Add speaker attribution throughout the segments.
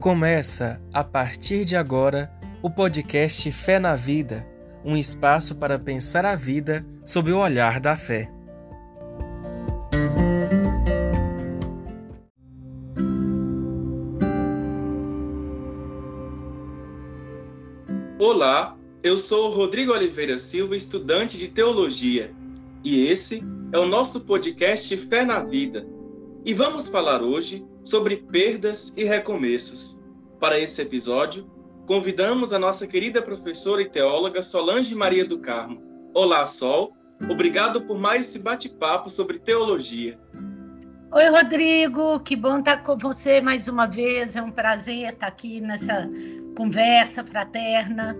Speaker 1: Começa, a partir de agora, o podcast Fé na Vida um espaço para pensar a vida sob o olhar da fé.
Speaker 2: Olá, eu sou Rodrigo Oliveira Silva, estudante de teologia, e esse é o nosso podcast Fé na Vida. E vamos falar hoje sobre perdas e recomeços. Para esse episódio, convidamos a nossa querida professora e teóloga Solange Maria do Carmo. Olá, Sol. Obrigado por mais esse bate-papo sobre teologia.
Speaker 3: Oi, Rodrigo. Que bom estar com você mais uma vez. É um prazer estar aqui nessa conversa fraterna.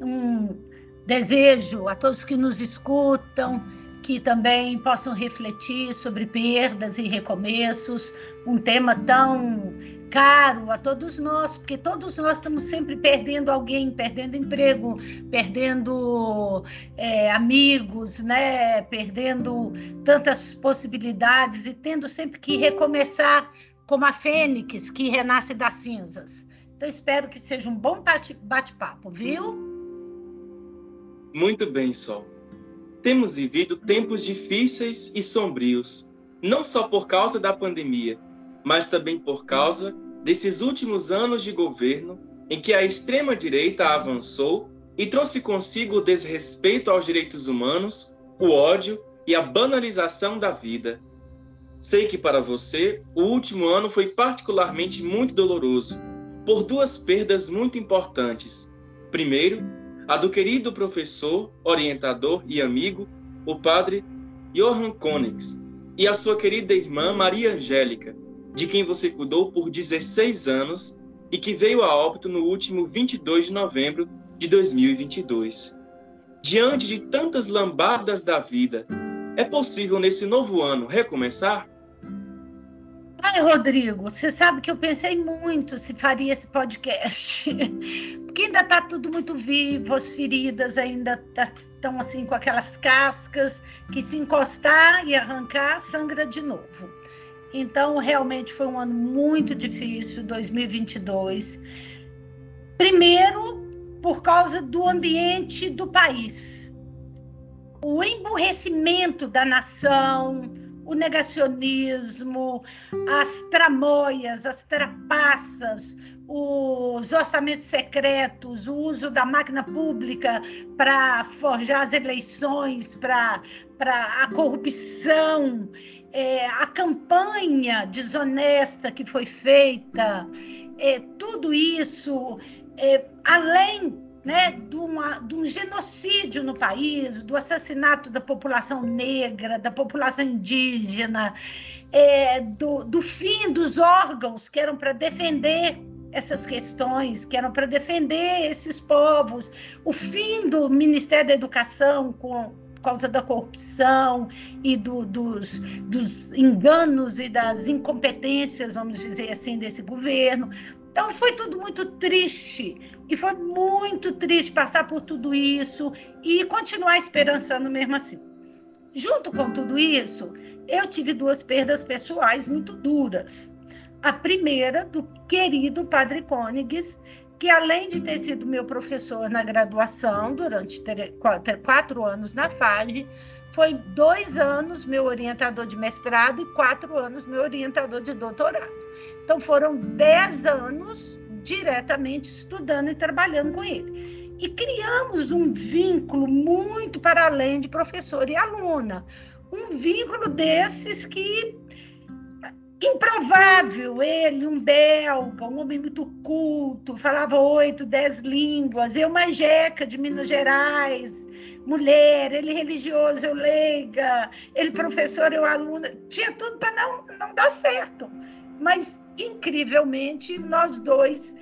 Speaker 3: Um desejo a todos que nos escutam que também possam refletir sobre perdas e recomeços, um tema tão caro a todos nós, porque todos nós estamos sempre perdendo alguém, perdendo emprego, perdendo é, amigos, né? perdendo tantas possibilidades e tendo sempre que recomeçar como a fênix que renasce das cinzas. Então, espero que seja um bom bate-papo, viu?
Speaker 2: Muito bem, Sol. Temos vivido tempos difíceis e sombrios, não só por causa da pandemia, mas também por causa desses últimos anos de governo em que a extrema-direita avançou e trouxe consigo o desrespeito aos direitos humanos, o ódio e a banalização da vida. Sei que para você o último ano foi particularmente muito doloroso, por duas perdas muito importantes. Primeiro, a do querido professor, orientador e amigo, o padre Johann Konix, e a sua querida irmã Maria Angélica, de quem você cuidou por 16 anos e que veio a óbito no último 22 de novembro de 2022. Diante de tantas lambadas da vida, é possível nesse novo ano recomeçar?
Speaker 3: Ai, Rodrigo, você sabe que eu pensei muito se faria esse podcast, porque ainda está tudo muito vivo, as feridas ainda estão tá, assim com aquelas cascas que se encostar e arrancar sangra de novo. Então, realmente foi um ano muito difícil, 2022. Primeiro, por causa do ambiente do país. O emburrecimento da nação, o negacionismo, as tramóias, as trapaças, os orçamentos secretos, o uso da máquina pública para forjar as eleições, para a corrupção é, a campanha desonesta que foi feita, é, tudo isso, é, além né, de, uma, de, um genocídio no país, do assassinato da população negra, da população indígena, é, do, do fim dos órgãos que eram para defender essas questões, que eram para defender esses povos, o fim do Ministério da Educação com causa da corrupção e do, dos, dos enganos e das incompetências, vamos dizer assim, desse governo. Então foi tudo muito triste e foi muito triste passar por tudo isso e continuar esperançando mesmo assim. Junto com tudo isso, eu tive duas perdas pessoais muito duras. A primeira do querido Padre Cônigs, que além de ter sido meu professor na graduação durante quatro anos na FAGE, foi dois anos meu orientador de mestrado e quatro anos meu orientador de doutorado. Então foram dez anos diretamente estudando e trabalhando com ele. E criamos um vínculo muito para além de professor e aluna. Um vínculo desses que improvável ele, um belga, um homem muito culto, falava oito, dez línguas, eu uma jeca de Minas Gerais, mulher, ele religioso, eu leiga, ele professor, eu aluna, tinha tudo para não, não dar certo. Mas, incrivelmente, nós dois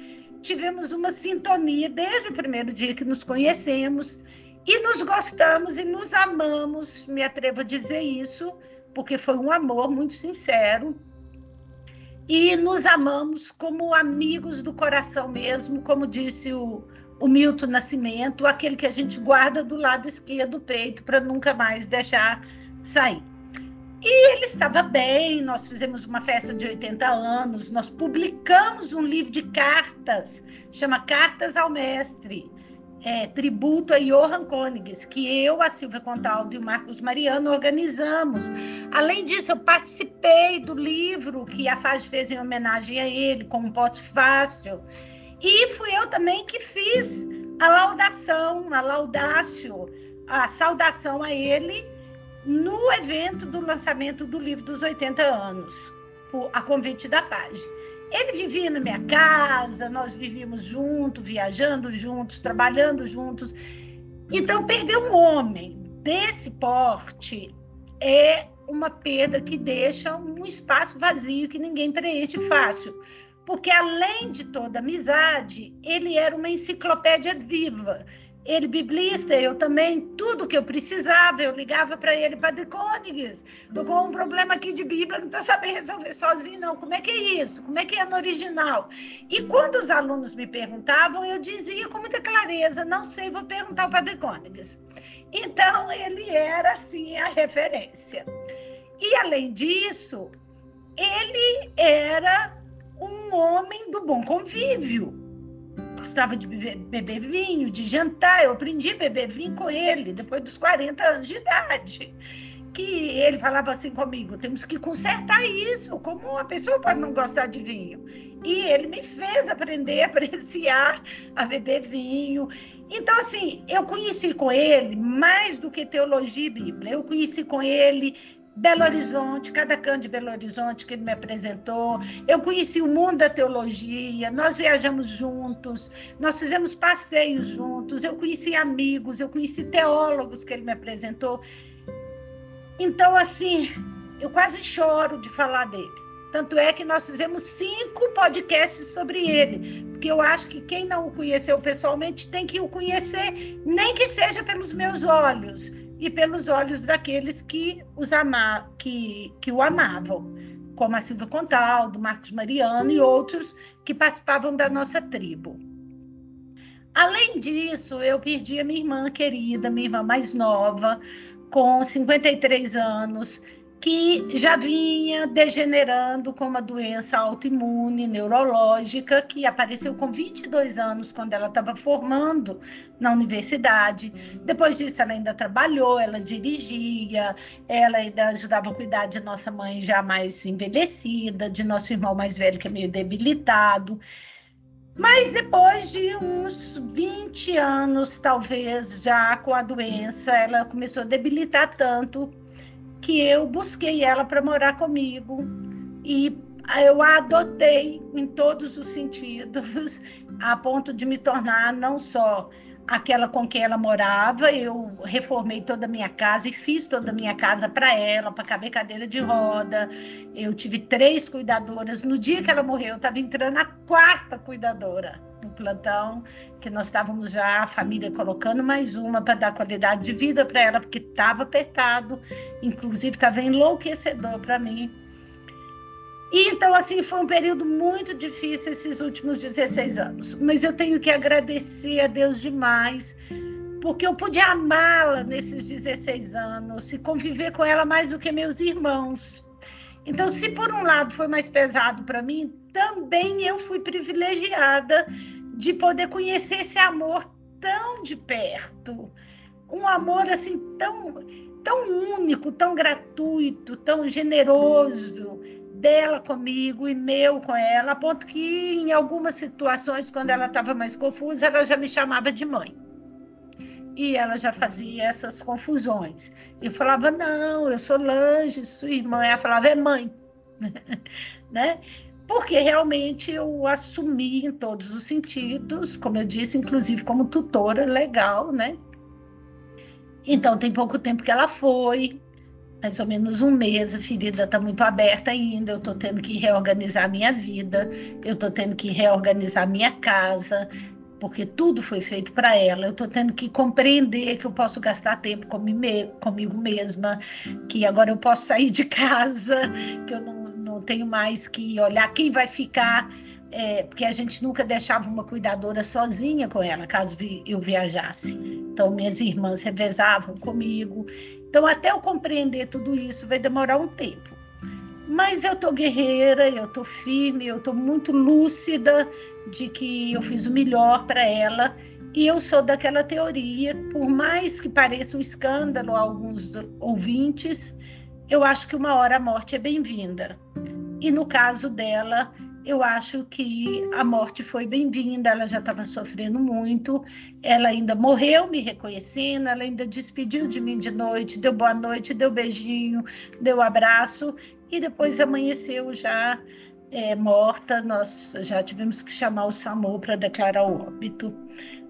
Speaker 3: tivemos uma sintonia desde o primeiro dia que nos conhecemos e nos gostamos e nos amamos, me atrevo a dizer isso, porque foi um amor muito sincero, e nos amamos como amigos do coração mesmo, como disse o, o Milton Nascimento, aquele que a gente guarda do lado esquerdo do peito para nunca mais deixar sair. E ele estava bem, nós fizemos uma festa de 80 anos, nós publicamos um livro de cartas, chama Cartas ao Mestre, é, tributo a Johann Königs, que eu, a Silvia Contaldo e o Marcos Mariano organizamos. Além disso, eu participei do livro que a FAG fez em homenagem a ele, com um pós-fácil. E fui eu também que fiz a laudação, a laudácio, a saudação a ele no evento do lançamento do livro dos 80 anos, a convite da FAGE. Ele vivia na minha casa, nós vivíamos juntos, viajando juntos, trabalhando juntos. Então, perder um homem desse porte é uma perda que deixa um espaço vazio que ninguém preenche fácil. Porque, além de toda amizade, ele era uma enciclopédia viva ele biblista, eu também, tudo que eu precisava, eu ligava para ele, Padre Côniges, estou com um problema aqui de Bíblia, não estou sabendo resolver sozinho, não. Como é que é isso? Como é que é no original? E quando os alunos me perguntavam, eu dizia com muita clareza, não sei, vou perguntar ao Padre Côniges. Então, ele era, assim, a referência. E, além disso, ele era um homem do bom convívio gostava de beber, vinho, de jantar. Eu aprendi a beber vinho com ele depois dos 40 anos de idade. Que ele falava assim comigo: temos que consertar isso. Como uma pessoa pode não gostar de vinho? E ele me fez aprender a apreciar, a beber vinho. Então, assim, eu conheci com ele mais do que teologia e Bíblia. Eu conheci com ele Belo Horizonte, cada canto de Belo Horizonte que ele me apresentou. Eu conheci o mundo da teologia, nós viajamos juntos, nós fizemos passeios juntos, eu conheci amigos, eu conheci teólogos que ele me apresentou. Então, assim, eu quase choro de falar dele. Tanto é que nós fizemos cinco podcasts sobre ele, porque eu acho que quem não o conheceu pessoalmente tem que o conhecer, nem que seja pelos meus olhos e pelos olhos daqueles que, os ama que, que o amavam, como a Silvia Contaldo, Marcos Mariano e outros que participavam da nossa tribo. Além disso, eu perdi a minha irmã querida, minha irmã mais nova, com 53 anos, que já vinha degenerando com uma doença autoimune neurológica que apareceu com 22 anos quando ela estava formando na universidade. Depois disso, ela ainda trabalhou, ela dirigia, ela ainda ajudava a cuidar de nossa mãe já mais envelhecida, de nosso irmão mais velho que é meio debilitado. Mas depois de uns 20 anos, talvez, já com a doença, ela começou a debilitar tanto que eu busquei ela para morar comigo e eu a adotei em todos os sentidos, a ponto de me tornar não só aquela com quem ela morava, eu reformei toda a minha casa e fiz toda a minha casa para ela, para caber cadeira de roda. Eu tive três cuidadoras. No dia que ela morreu, eu estava entrando a quarta cuidadora no plantão, que nós estávamos já, a família colocando mais uma para dar qualidade de vida para ela, porque estava apertado, inclusive estava enlouquecedor para mim. E então, assim, foi um período muito difícil esses últimos 16 anos. Mas eu tenho que agradecer a Deus demais, porque eu pude amá-la nesses 16 anos e conviver com ela mais do que meus irmãos. Então, se por um lado foi mais pesado para mim, também eu fui privilegiada de poder conhecer esse amor tão de perto. Um amor assim tão tão único, tão gratuito, tão generoso dela comigo e meu com ela, a ponto que em algumas situações, quando ela estava mais confusa, ela já me chamava de mãe. E ela já fazia essas confusões. E falava: Não, eu sou Lange, sua irmã. Ela falava: É mãe. né? Porque realmente eu assumi em todos os sentidos, como eu disse, inclusive como tutora legal, né? Então, tem pouco tempo que ela foi, mais ou menos um mês, a ferida está muito aberta ainda, eu estou tendo que reorganizar minha vida, eu estou tendo que reorganizar minha casa, porque tudo foi feito para ela. Eu estou tendo que compreender que eu posso gastar tempo comigo mesma, que agora eu posso sair de casa, que eu não tenho mais que olhar quem vai ficar, é, porque a gente nunca deixava uma cuidadora sozinha com ela, caso eu viajasse. Então, minhas irmãs revezavam comigo. Então, até eu compreender tudo isso, vai demorar um tempo. Mas eu tô guerreira, eu tô firme, eu tô muito lúcida de que eu fiz o melhor para ela. E eu sou daquela teoria, por mais que pareça um escândalo a alguns ouvintes, eu acho que uma hora a morte é bem-vinda. E no caso dela, eu acho que a morte foi bem-vinda, ela já estava sofrendo muito, ela ainda morreu me reconhecendo, ela ainda despediu de mim de noite, deu boa noite, deu beijinho, deu abraço, e depois amanheceu já é, morta, nós já tivemos que chamar o SAMU para declarar o óbito.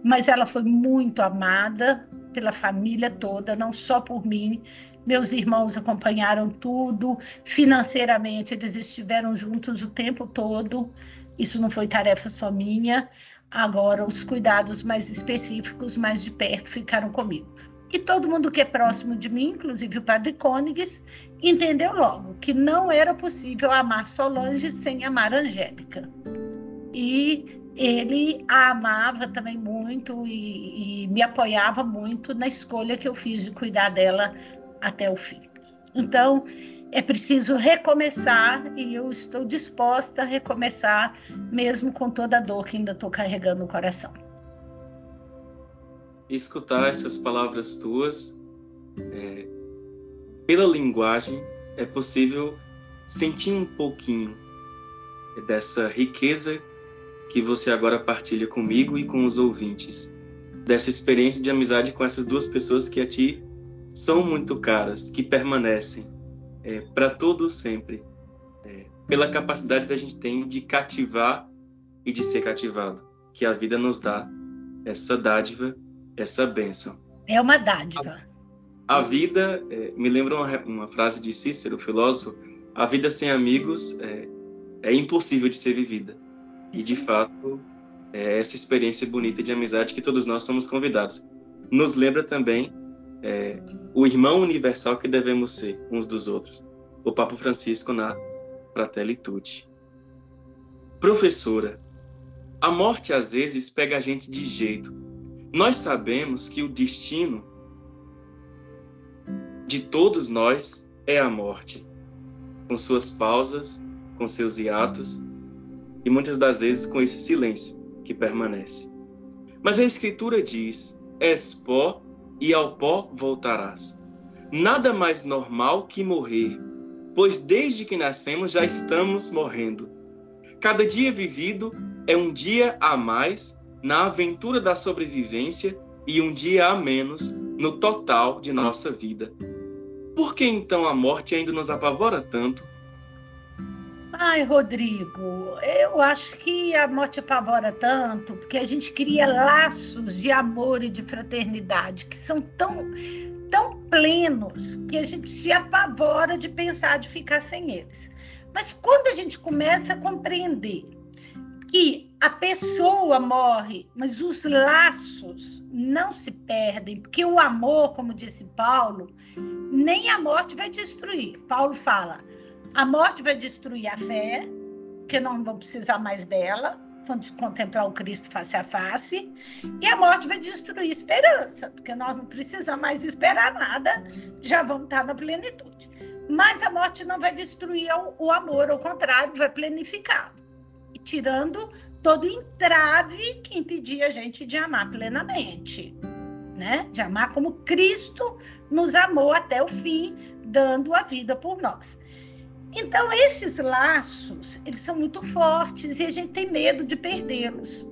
Speaker 3: Mas ela foi muito amada pela família toda, não só por mim, meus irmãos acompanharam tudo, financeiramente eles estiveram juntos o tempo todo. Isso não foi tarefa só minha. Agora, os cuidados mais específicos, mais de perto, ficaram comigo. E todo mundo que é próximo de mim, inclusive o padre Côniges, entendeu logo que não era possível amar Solange sem amar Angélica. E ele a amava também muito e, e me apoiava muito na escolha que eu fiz de cuidar dela até o fim. Então, é preciso recomeçar e eu estou disposta a recomeçar, mesmo com toda a dor que ainda estou carregando no coração.
Speaker 2: Escutar essas palavras tuas, é, pela linguagem, é possível sentir um pouquinho dessa riqueza que você agora partilha comigo e com os ouvintes, dessa experiência de amizade com essas duas pessoas que a ti são muito caras, que permanecem é, para todo sempre, é, pela capacidade que a gente tem de cativar e de ser cativado, que a vida nos dá essa dádiva, essa bênção.
Speaker 3: É uma dádiva.
Speaker 2: A, a vida, é, me lembra uma, uma, frase de Cícero, filósofo, a vida sem amigos é, é impossível de ser vivida. E, de fato, é essa experiência bonita de amizade que todos nós somos convidados. Nos lembra também é, o irmão universal que devemos ser uns dos outros. O Papa Francisco na Fratelli Tutti. Professora, a morte às vezes pega a gente de jeito. Nós sabemos que o destino de todos nós é a morte, com suas pausas, com seus hiatos e muitas das vezes com esse silêncio que permanece. Mas a Escritura diz: és pó e ao pó voltarás. Nada mais normal que morrer, pois desde que nascemos já estamos morrendo. Cada dia vivido é um dia a mais na aventura da sobrevivência e um dia a menos no total de nossa vida. Por que então a morte ainda nos apavora tanto?
Speaker 3: Ai, Rodrigo, eu acho que a morte apavora tanto porque a gente cria laços de amor e de fraternidade que são tão, tão plenos que a gente se apavora de pensar de ficar sem eles. Mas quando a gente começa a compreender que a pessoa morre, mas os laços não se perdem, porque o amor, como disse Paulo, nem a morte vai destruir. Paulo fala a morte vai destruir a fé, que não vão precisar mais dela, vão contemplar o Cristo face a face, e a morte vai destruir a esperança, porque nós não precisamos mais esperar nada, já vamos estar na plenitude. Mas a morte não vai destruir o, amor, ao contrário, vai planificá-lo, tirando todo entrave que impedia a gente de amar plenamente, né? De amar como Cristo nos amou até o fim, dando a vida por nós. Então, esses laços, eles são muito fortes e a gente tem medo de perdê-los.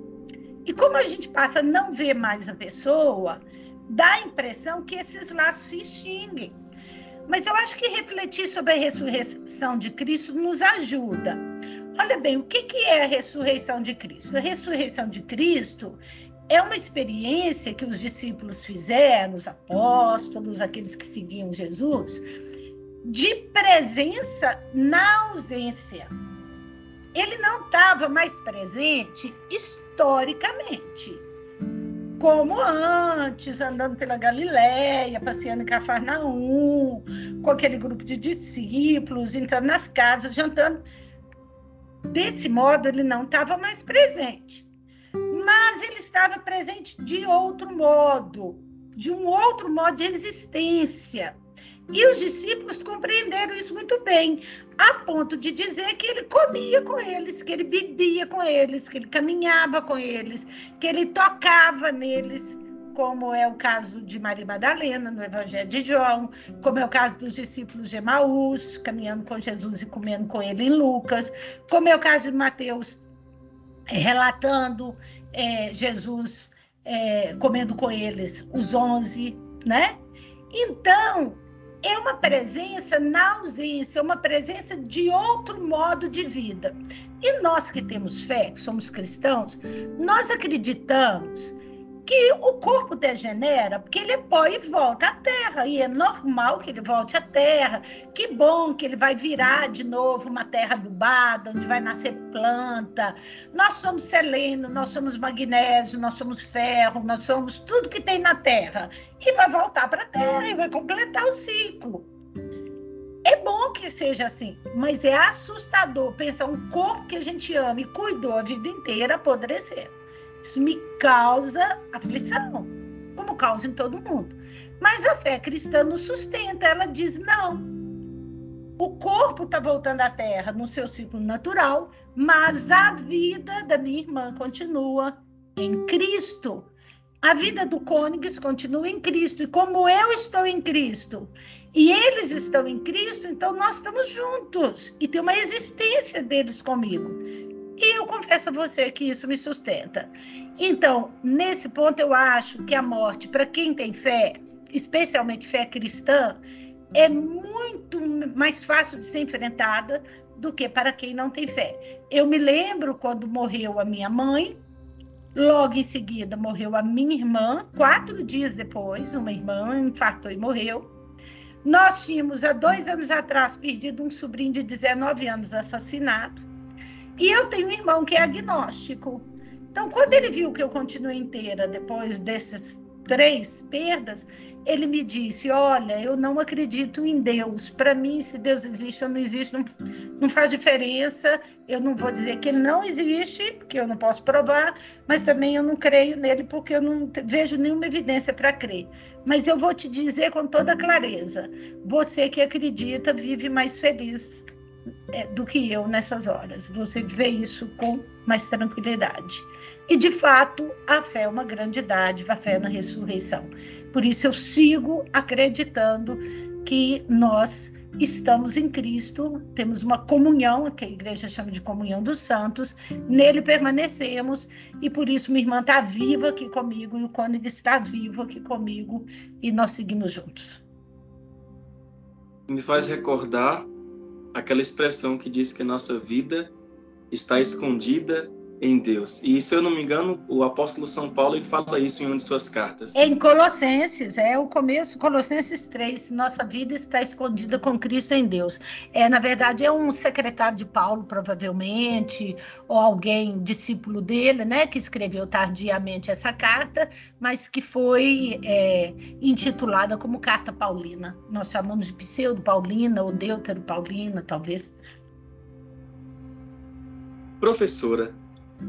Speaker 3: E como a gente passa a não ver mais a pessoa, dá a impressão que esses laços se extinguem. Mas eu acho que refletir sobre a ressurreição de Cristo nos ajuda. Olha bem, o que é a ressurreição de Cristo? A ressurreição de Cristo é uma experiência que os discípulos fizeram, os apóstolos, aqueles que seguiam Jesus, de presença na ausência. Ele não estava mais presente historicamente, como antes, andando pela Galiléia, passeando em Cafarnaum, com aquele grupo de discípulos, entrando nas casas, jantando. Desse modo, ele não estava mais presente. Mas ele estava presente de outro modo, de um outro modo de existência E os discípulos compreenderam isso muito bem, a ponto de dizer que ele comia com eles, que ele bebia com eles, que ele caminhava com eles, que ele tocava neles, como é o caso de Maria Madalena no Evangelho de João, como é o caso dos discípulos de Emaús, caminhando com Jesus e comendo com ele em Lucas, como é o caso de Mateus é, relatando é, Jesus é, comendo com eles, os onze, né? Então, é uma presença na ausência, é uma presença de outro modo de vida. E nós que temos fé, que somos cristãos, nós acreditamos que o corpo degenera, porque ele é pó e volta à terra, e é normal que ele volte à terra. Que bom que ele vai virar de novo uma terra adubada, onde vai nascer planta. Nós somos seleno, nós somos magnésio, nós somos ferro, nós somos tudo que tem na terra. E vai voltar para a terra e vai completar o ciclo. É bom que seja assim, mas é assustador pensar um corpo que a gente ama e cuidou a vida inteira apodrecer. Isso me causa aflição, como causa em todo mundo. Mas a fé cristã nos sustenta, ela diz: não. O corpo está voltando à terra no seu ciclo natural, mas a vida da minha irmã continua em Cristo. A vida do cônjuge continua em Cristo. E como eu estou em Cristo e eles estão em Cristo, então nós estamos juntos. E tem uma existência deles comigo. E eu confesso a você que isso me sustenta. Então, nesse ponto, eu acho que a morte, para quem tem fé, especialmente fé cristã, é muito mais fácil de ser enfrentada do que para quem não tem fé. Eu me lembro quando morreu a minha mãe, logo em seguida morreu a minha irmã, quatro dias depois, uma irmã infartou e morreu. Nós tínhamos, há dois anos atrás, perdido um sobrinho de 19 anos assassinado. E eu tenho um irmão que é agnóstico. Então, quando ele viu que eu continuei inteira depois desses três perdas, ele me disse: Olha, eu não acredito em Deus. Para mim, se Deus existe ou não existe, não, não faz diferença. Eu não vou dizer que ele não existe, porque eu não posso provar, mas também eu não creio nele, porque eu não vejo nenhuma evidência para crer. Mas eu vou te dizer com toda clareza: você que acredita vive mais feliz do que eu nessas horas. Você vê isso com mais tranquilidade. E, de fato, a fé é uma grande dádiva, a fé na ressurreição. Por isso, eu sigo acreditando que nós estamos em Cristo, temos uma comunhão, que a igreja chama de comunhão dos santos, nele permanecemos e por isso minha irmã está viva aqui comigo e o cônego está vivo aqui comigo e nós seguimos juntos.
Speaker 2: Me faz recordar aquela expressão que diz que nossa vida está escondida em Deus. E se eu não me engano, o apóstolo São Paulo ele fala isso em uma de suas cartas.
Speaker 3: Em Colossenses, é o começo, Colossenses 3, nossa vida está escondida com Cristo em Deus. É, na verdade, é um secretário de Paulo, provavelmente, ou alguém discípulo dele, né, que escreveu tardiamente essa carta, mas que foi é, intitulada como Carta Paulina. Nós chamamos de Pseudo Paulina ou Deutero Paulina, talvez.
Speaker 2: Professora,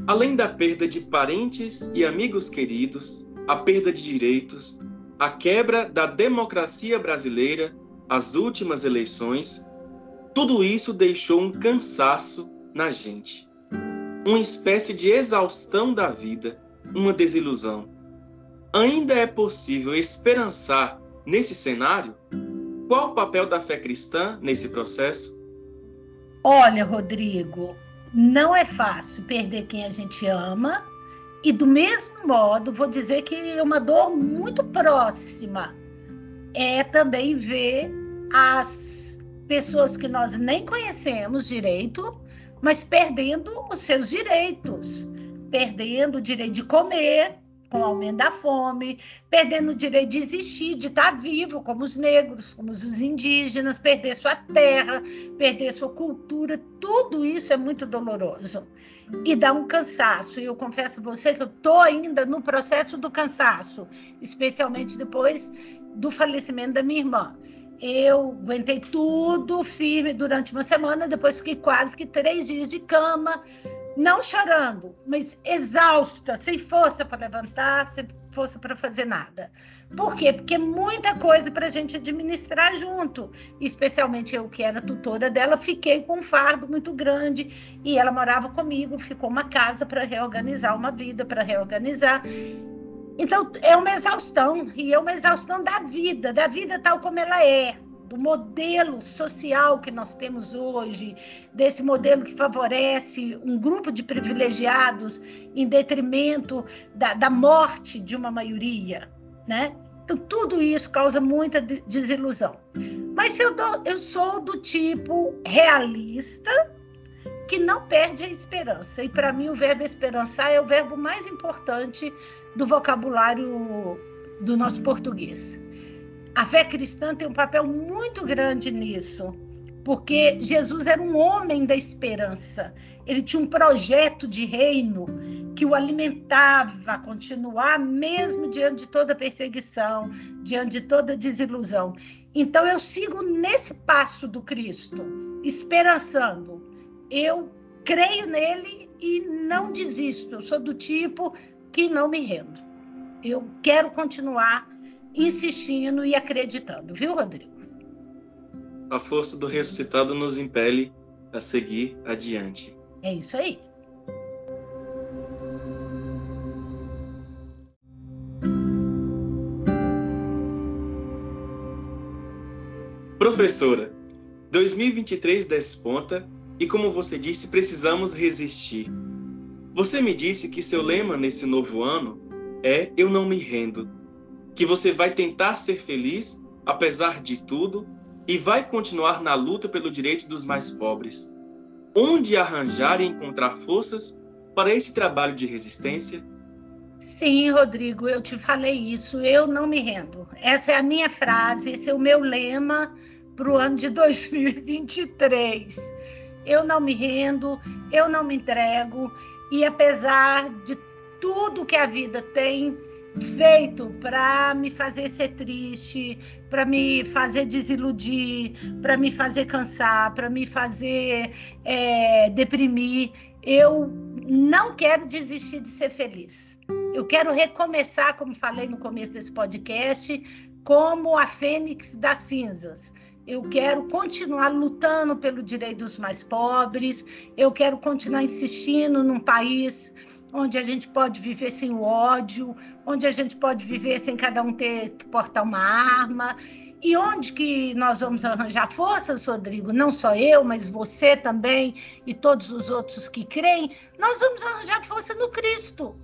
Speaker 2: Além da perda de parentes e amigos queridos, a perda de direitos, a quebra da democracia brasileira, as últimas eleições, tudo isso deixou um cansaço na gente. Uma espécie de exaustão da vida, uma desilusão. Ainda é possível esperançar nesse cenário? Qual o papel da fé cristã nesse processo?
Speaker 3: Olha, Rodrigo, não é fácil perder quem a gente ama, e do mesmo modo, vou dizer que é uma dor muito próxima é também ver as pessoas que nós nem conhecemos direito, mas perdendo os seus direitos, perdendo o direito de comer, com o aumento da fome, perdendo o direito de existir, de estar vivo, como os negros, como os indígenas, perder sua terra, perder sua cultura, tudo isso é muito doloroso e dá um cansaço. E eu confesso a você que eu estou ainda no processo do cansaço, especialmente depois do falecimento da minha irmã. Eu aguentei tudo firme durante uma semana, depois fiquei quase que três dias de cama, não chorando, mas exausta, sem força para levantar, sem força para fazer nada. Por quê? Porque muita coisa para a gente administrar junto. Especialmente eu, que era tutora dela, fiquei com um fardo muito grande e ela morava comigo, ficou uma casa para reorganizar, uma vida para reorganizar. Então, é uma exaustão, e é uma exaustão da vida, da vida tal como ela é, do modelo social que nós temos hoje, desse modelo que favorece um grupo de privilegiados em detrimento da, da morte de uma maioria, né? Então, tudo isso causa muita desilusão. Mas eu, dou, eu sou do tipo realista, que não perde a esperança. E para mim, o verbo esperançar é o verbo mais importante do vocabulário do nosso português. A fé cristã tem um papel muito grande nisso, porque Jesus era um homem da esperança. Ele tinha um projeto de reino que o alimentava a continuar, mesmo diante de toda perseguição, diante de toda desilusão. Então, eu sigo nesse passo do Cristo, esperançando. Eu creio nele e não desisto. Eu sou do tipo que não me rendo. Eu quero continuar insistindo e acreditando, viu, Rodrigo?
Speaker 2: A força do ressuscitado nos impele a seguir adiante.
Speaker 3: É isso aí.
Speaker 2: Professora, 2023 desponta e, como você disse, precisamos resistir. Você me disse que seu lema nesse novo ano é Eu não me rendo. Que você vai tentar ser feliz apesar de tudo e vai continuar na luta pelo direito dos mais pobres. Onde arranjar e encontrar forças para esse trabalho de resistência?
Speaker 3: Sim, Rodrigo, eu te falei isso. Eu não me rendo. Essa é a minha frase, esse é o meu lema para o ano de 2023. Eu não me rendo, eu não me entrego, e apesar de tudo que a vida tem feito para me fazer ser triste, para me fazer desiludir, para me fazer cansar, para me fazer é, deprimir, eu não quero desistir de ser feliz. Eu quero recomeçar, como falei no começo desse podcast, como a fênix das cinzas. Eu quero continuar lutando pelo direito dos mais pobres. Eu quero continuar insistindo num país onde a gente pode viver sem o ódio, onde a gente pode viver sem cada um ter que portar uma arma. E onde que nós vamos arranjar forças, Rodrigo? Não só eu, mas você também e todos os outros que creem, nós vamos arranjar força no Cristo,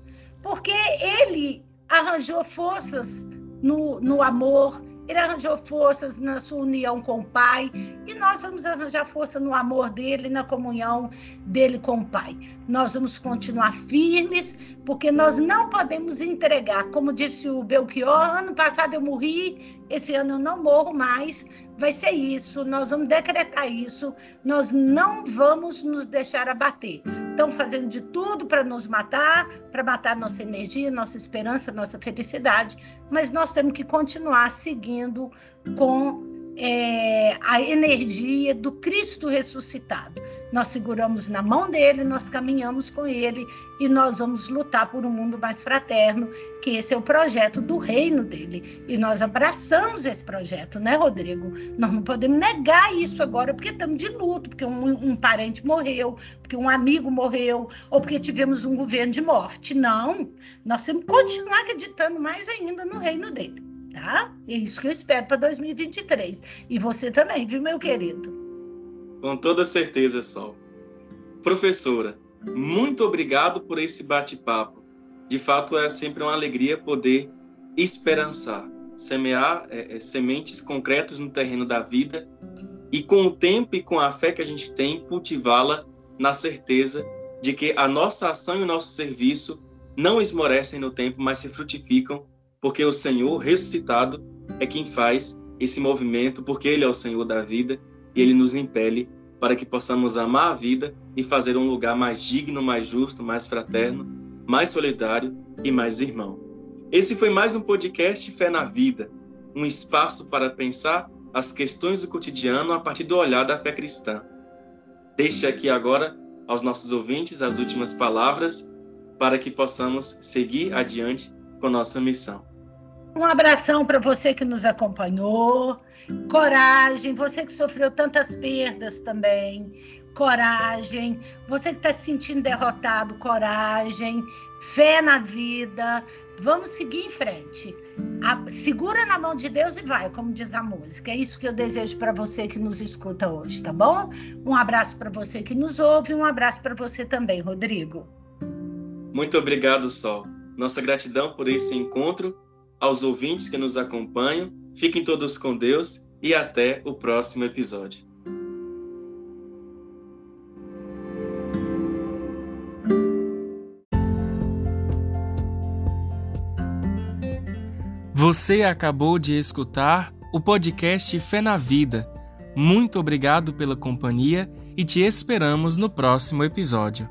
Speaker 3: porque Ele arranjou forças no, no amor, ele arranjou forças na sua união com o Pai e nós vamos arranjar força no amor dele, na comunhão dele com o Pai. Nós vamos continuar firmes, porque nós não podemos entregar, como disse o Belchior, ano passado eu morri, esse ano eu não morro mais. Vai ser isso, nós vamos decretar isso, nós não vamos nos deixar abater estão fazendo de tudo para nos matar, para matar nossa energia, nossa esperança, nossa felicidade, mas nós temos que continuar seguindo com é, a energia do Cristo ressuscitado. Nós seguramos na mão dele, nós caminhamos com ele e nós vamos lutar por um mundo mais fraterno, que esse é o projeto do reino dele. E nós abraçamos esse projeto, né, Rodrigo? Nós não podemos negar isso agora porque estamos de luto, porque um, um parente morreu, porque um amigo morreu, ou porque tivemos um governo de morte. Não, nós temos que continuar acreditando mais ainda no reino dele tá? É isso que eu espero para 2023. E você também, viu, meu querido?
Speaker 2: Com toda certeza, Sol. Professora, muito obrigado por esse bate-papo. De fato, é sempre uma alegria poder esperançar, semear é, é, sementes concretas no terreno da vida e, com o tempo e com a fé que a gente tem, cultivá-la na certeza de que a nossa ação e o nosso serviço não esmorecem no tempo, mas se frutificam porque o Senhor ressuscitado é quem faz esse movimento, porque Ele é o Senhor da vida e Ele nos impele para que possamos amar a vida e fazer um lugar mais digno, mais justo, mais fraterno, mais solidário e mais irmão. Esse foi mais um podcast Fé na Vida, um espaço para pensar as questões do cotidiano a partir do olhar da fé cristã. Deixe aqui agora aos nossos ouvintes as últimas palavras para que possamos seguir adiante com nossa missão.
Speaker 3: Um abração para você que nos acompanhou. Coragem, você que sofreu tantas perdas também. Coragem. Você que está se sentindo derrotado, coragem. Fé na vida. Vamos seguir em frente. A, segura na mão de Deus e vai, como diz a música. É isso que eu desejo para você que nos escuta hoje, tá bom? Um abraço para você que nos ouve, um abraço para você também, Rodrigo.
Speaker 2: Muito obrigado, Sol. Nossa gratidão por esse encontro, aos ouvintes que nos acompanham. Fiquem todos com Deus e até o próximo episódio.
Speaker 1: Você acabou de escutar o podcast Fé na Vida. Muito obrigado pela companhia e te esperamos no próximo episódio.